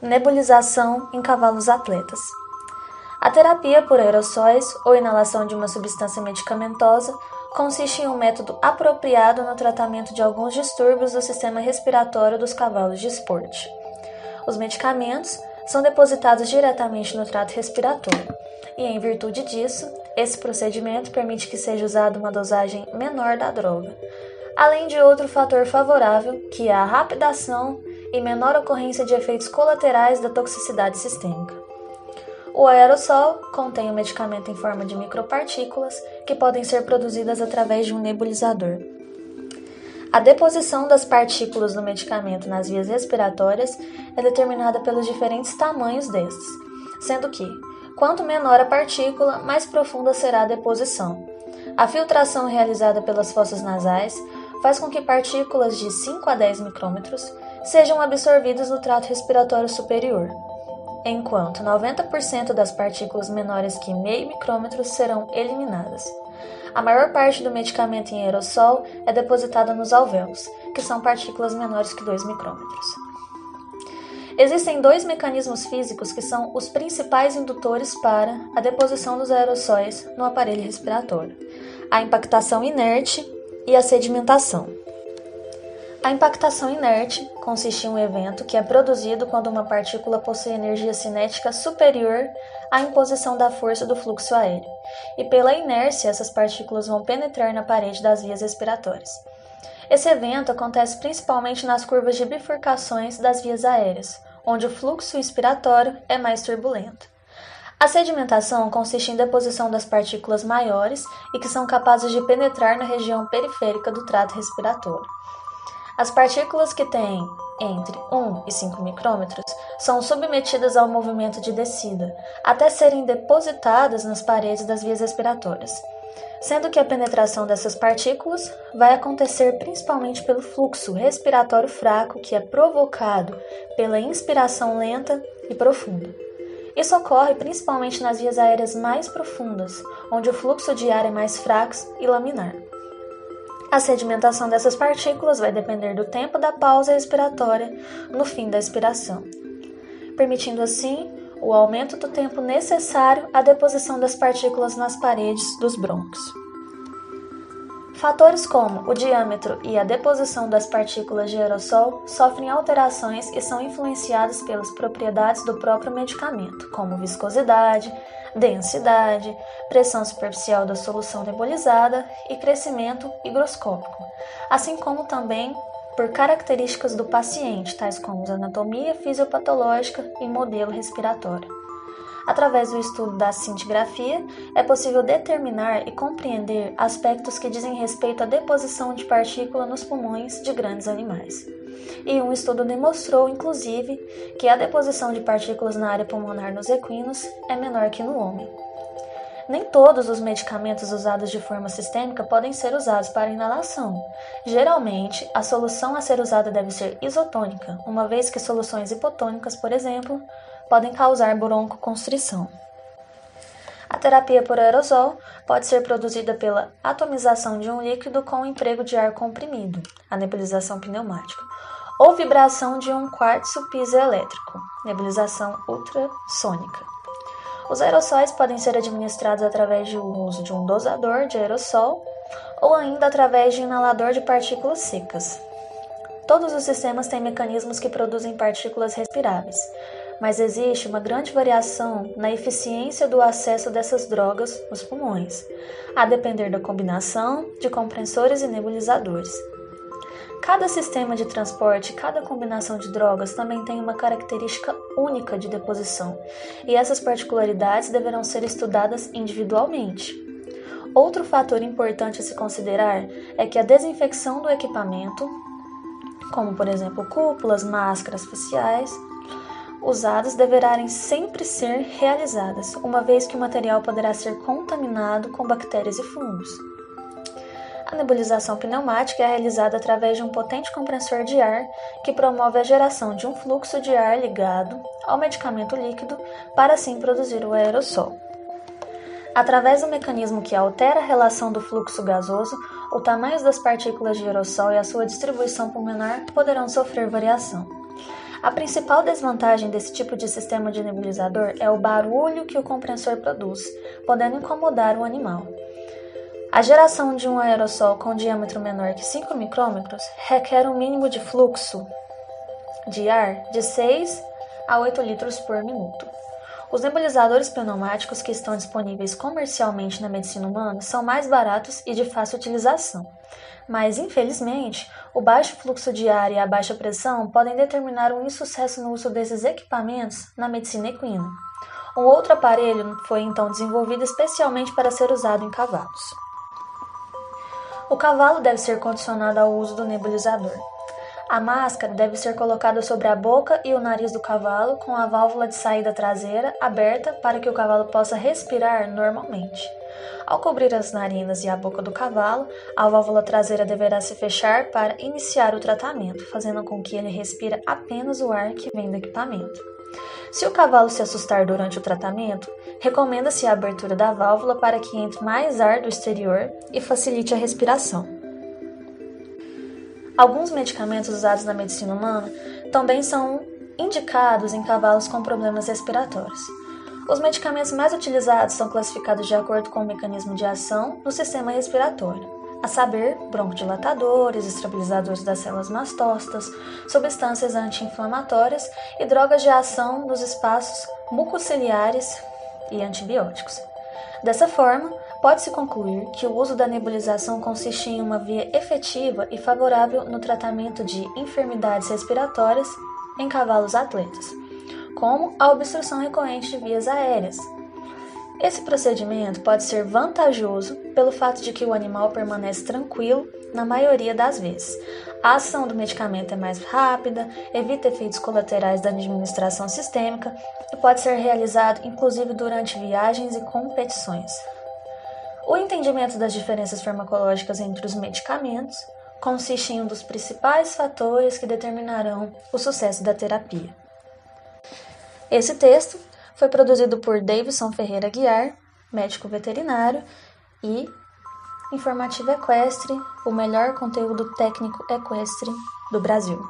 Nebulização em cavalos atletas. A terapia por aerossóis ou inalação de uma substância medicamentosa consiste em um método apropriado no tratamento de alguns distúrbios do sistema respiratório dos cavalos de esporte. Os medicamentos são depositados diretamente no trato respiratório, e em virtude disso, esse procedimento permite que seja usada uma dosagem menor da droga, além de outro fator favorável, que é a rápida ação e menor ocorrência de efeitos colaterais da toxicidade sistêmica. O aerossol contém o um medicamento em forma de micropartículas que podem ser produzidas através de um nebulizador. A deposição das partículas do medicamento nas vias respiratórias é determinada pelos diferentes tamanhos destes, sendo que, quanto menor a partícula, mais profunda será a deposição. A filtração realizada pelas fossas nasais faz com que partículas de 5 a 10 micrômetros sejam absorvidas no trato respiratório superior, enquanto 90% das partículas menores que meio micrômetro serão eliminadas. A maior parte do medicamento em aerossol é depositada nos alvéolos, que são partículas menores que 2 micrômetros. Existem dois mecanismos físicos que são os principais indutores para a deposição dos aerossóis no aparelho respiratório: a impactação inerte e a sedimentação. A impactação inerte consiste em um evento que é produzido quando uma partícula possui energia cinética superior à imposição da força do fluxo aéreo, e pela inércia essas partículas vão penetrar na parede das vias respiratórias. Esse evento acontece principalmente nas curvas de bifurcações das vias aéreas, onde o fluxo inspiratório é mais turbulento. A sedimentação consiste em deposição das partículas maiores e que são capazes de penetrar na região periférica do trato respiratório. As partículas que têm entre 1 e 5 micrômetros são submetidas ao movimento de descida, até serem depositadas nas paredes das vias respiratórias, sendo que a penetração dessas partículas vai acontecer principalmente pelo fluxo respiratório fraco que é provocado pela inspiração lenta e profunda. Isso ocorre principalmente nas vias aéreas mais profundas, onde o fluxo de ar é mais fraco e laminar. A sedimentação dessas partículas vai depender do tempo da pausa respiratória no fim da expiração, permitindo assim o aumento do tempo necessário à deposição das partículas nas paredes dos brônquios. Fatores como o diâmetro e a deposição das partículas de aerossol sofrem alterações e são influenciadas pelas propriedades do próprio medicamento, como viscosidade, densidade, pressão superficial da solução nebulizada e crescimento higroscópico, assim como também por características do paciente, tais como anatomia fisiopatológica e modelo respiratório. Através do estudo da cintigrafia, é possível determinar e compreender aspectos que dizem respeito à deposição de partícula nos pulmões de grandes animais. E um estudo demonstrou, inclusive, que a deposição de partículas na área pulmonar nos equinos é menor que no homem. Nem todos os medicamentos usados de forma sistêmica podem ser usados para inalação. Geralmente, a solução a ser usada deve ser isotônica, uma vez que soluções hipotônicas, por exemplo, podem causar broncoconstrição. A terapia por aerosol pode ser produzida pela atomização de um líquido com o emprego de ar comprimido, a nebulização pneumática, ou vibração de um quartzo piezoelétrico, nebulização ultrassônica. Os aerossóis podem ser administrados através do uso de um dosador de aerossol ou ainda através de inalador de partículas secas. Todos os sistemas têm mecanismos que produzem partículas respiráveis, mas existe uma grande variação na eficiência do acesso dessas drogas nos pulmões, a depender da combinação de compressores e nebulizadores. Cada sistema de transporte, cada combinação de drogas também tem uma característica única de deposição, e essas particularidades deverão ser estudadas individualmente. Outro fator importante a se considerar é que a desinfecção do equipamento, como por exemplo cúpulas, máscaras faciais, usadas deverão sempre ser realizadas, uma vez que o material poderá ser contaminado com bactérias e fungos. A nebulização pneumática é realizada através de um potente compressor de ar que promove a geração de um fluxo de ar ligado ao medicamento líquido para assim produzir o aerossol. Através do mecanismo que altera a relação do fluxo gasoso, o tamanho das partículas de aerossol e a sua distribuição pulmonar poderão sofrer variação. A principal desvantagem desse tipo de sistema de nebulizador é o barulho que o compressor produz, podendo incomodar o animal. A geração de um aerossol com diâmetro menor que 5 micrômetros requer um mínimo de fluxo de ar de 6 a 8 litros por minuto. Os nebulizadores pneumáticos que estão disponíveis comercialmente na medicina humana são mais baratos e de fácil utilização. Mas, infelizmente, o baixo fluxo de ar e a baixa pressão podem determinar um insucesso no uso desses equipamentos na medicina equina. Um outro aparelho foi então desenvolvido especialmente para ser usado em cavalos. O cavalo deve ser condicionado ao uso do nebulizador. A máscara deve ser colocada sobre a boca e o nariz do cavalo, com a válvula de saída traseira aberta para que o cavalo possa respirar normalmente. Ao cobrir as narinas e a boca do cavalo, a válvula traseira deverá se fechar para iniciar o tratamento, fazendo com que ele respire apenas o ar que vem do equipamento. Se o cavalo se assustar durante o tratamento, recomenda-se a abertura da válvula para que entre mais ar do exterior e facilite a respiração. Alguns medicamentos usados na medicina humana também são indicados em cavalos com problemas respiratórios. Os medicamentos mais utilizados são classificados de acordo com o mecanismo de ação no sistema respiratório, a saber, broncodilatadores, estabilizadores das células mastócitas, substâncias anti-inflamatórias e drogas de ação nos espaços mucociliares e antibióticos. Dessa forma, pode-se concluir que o uso da nebulização consiste em uma via efetiva e favorável no tratamento de enfermidades respiratórias em cavalos atletas, como a obstrução recorrente de vias aéreas. Esse procedimento pode ser vantajoso pelo fato de que o animal permanece tranquilo na maioria das vezes. A ação do medicamento é mais rápida, evita efeitos colaterais da administração sistêmica e pode ser realizado inclusive durante viagens e competições. O entendimento das diferenças farmacológicas entre os medicamentos consiste em um dos principais fatores que determinarão o sucesso da terapia. Esse texto foi produzido por Davidson Ferreira Guiar, médico veterinário, e Informativo Equestre, o melhor conteúdo técnico equestre do Brasil.